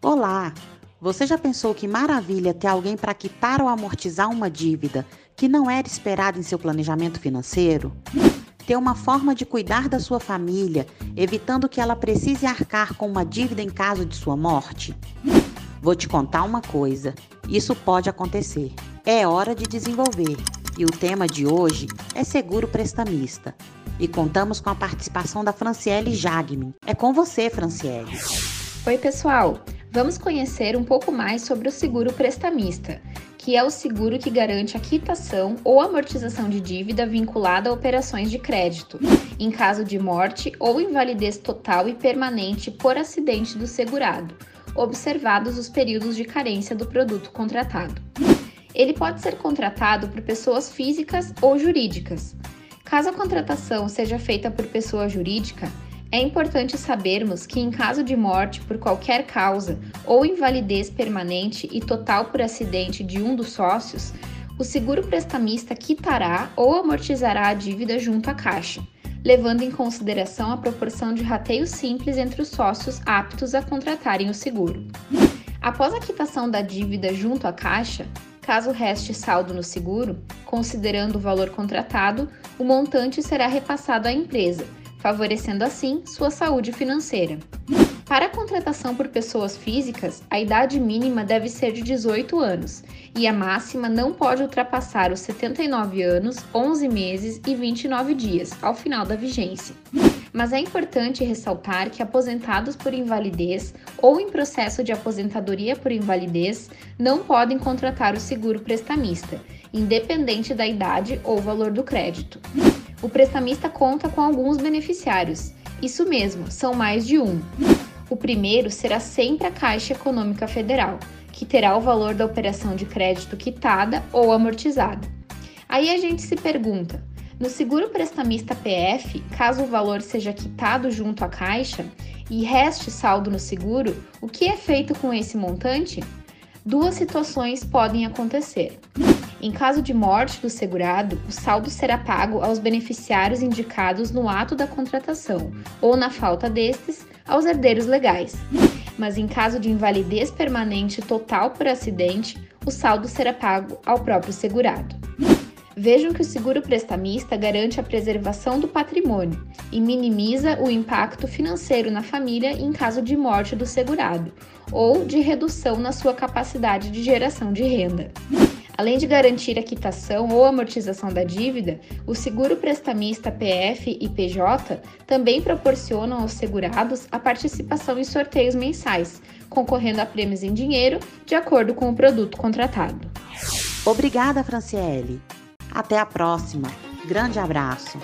Olá! Você já pensou que maravilha ter alguém para quitar ou amortizar uma dívida que não era esperada em seu planejamento financeiro? Ter uma forma de cuidar da sua família, evitando que ela precise arcar com uma dívida em caso de sua morte? Vou te contar uma coisa: isso pode acontecer. É hora de desenvolver. E o tema de hoje é seguro prestamista. E contamos com a participação da Franciele Jagmin. É com você, Franciele. Oi, pessoal. Vamos conhecer um pouco mais sobre o seguro prestamista, que é o seguro que garante a quitação ou amortização de dívida vinculada a operações de crédito, em caso de morte ou invalidez total e permanente por acidente do segurado, observados os períodos de carência do produto contratado. Ele pode ser contratado por pessoas físicas ou jurídicas. Caso a contratação seja feita por pessoa jurídica, é importante sabermos que, em caso de morte por qualquer causa ou invalidez permanente e total por acidente de um dos sócios, o seguro prestamista quitará ou amortizará a dívida junto à Caixa, levando em consideração a proporção de rateio simples entre os sócios aptos a contratarem o seguro. Após a quitação da dívida junto à Caixa, caso reste saldo no seguro, considerando o valor contratado, o montante será repassado à empresa favorecendo assim sua saúde financeira. Para a contratação por pessoas físicas, a idade mínima deve ser de 18 anos e a máxima não pode ultrapassar os 79 anos, 11 meses e 29 dias ao final da vigência. Mas é importante ressaltar que aposentados por invalidez ou em processo de aposentadoria por invalidez não podem contratar o seguro prestamista, independente da idade ou valor do crédito o prestamista conta com alguns beneficiários. Isso mesmo, são mais de um. O primeiro será sempre a Caixa Econômica Federal, que terá o valor da operação de crédito quitada ou amortizada. Aí a gente se pergunta: no seguro prestamista PF, caso o valor seja quitado junto à Caixa e reste saldo no seguro, o que é feito com esse montante? Duas situações podem acontecer. Em caso de morte do segurado, o saldo será pago aos beneficiários indicados no ato da contratação ou, na falta destes, aos herdeiros legais. Mas em caso de invalidez permanente total por acidente, o saldo será pago ao próprio segurado. Vejam que o seguro prestamista garante a preservação do patrimônio e minimiza o impacto financeiro na família em caso de morte do segurado ou de redução na sua capacidade de geração de renda. Além de garantir a quitação ou amortização da dívida, o seguro prestamista PF e PJ também proporcionam aos segurados a participação em sorteios mensais, concorrendo a prêmios em dinheiro de acordo com o produto contratado. Obrigada, Franciele. Até a próxima. Grande abraço.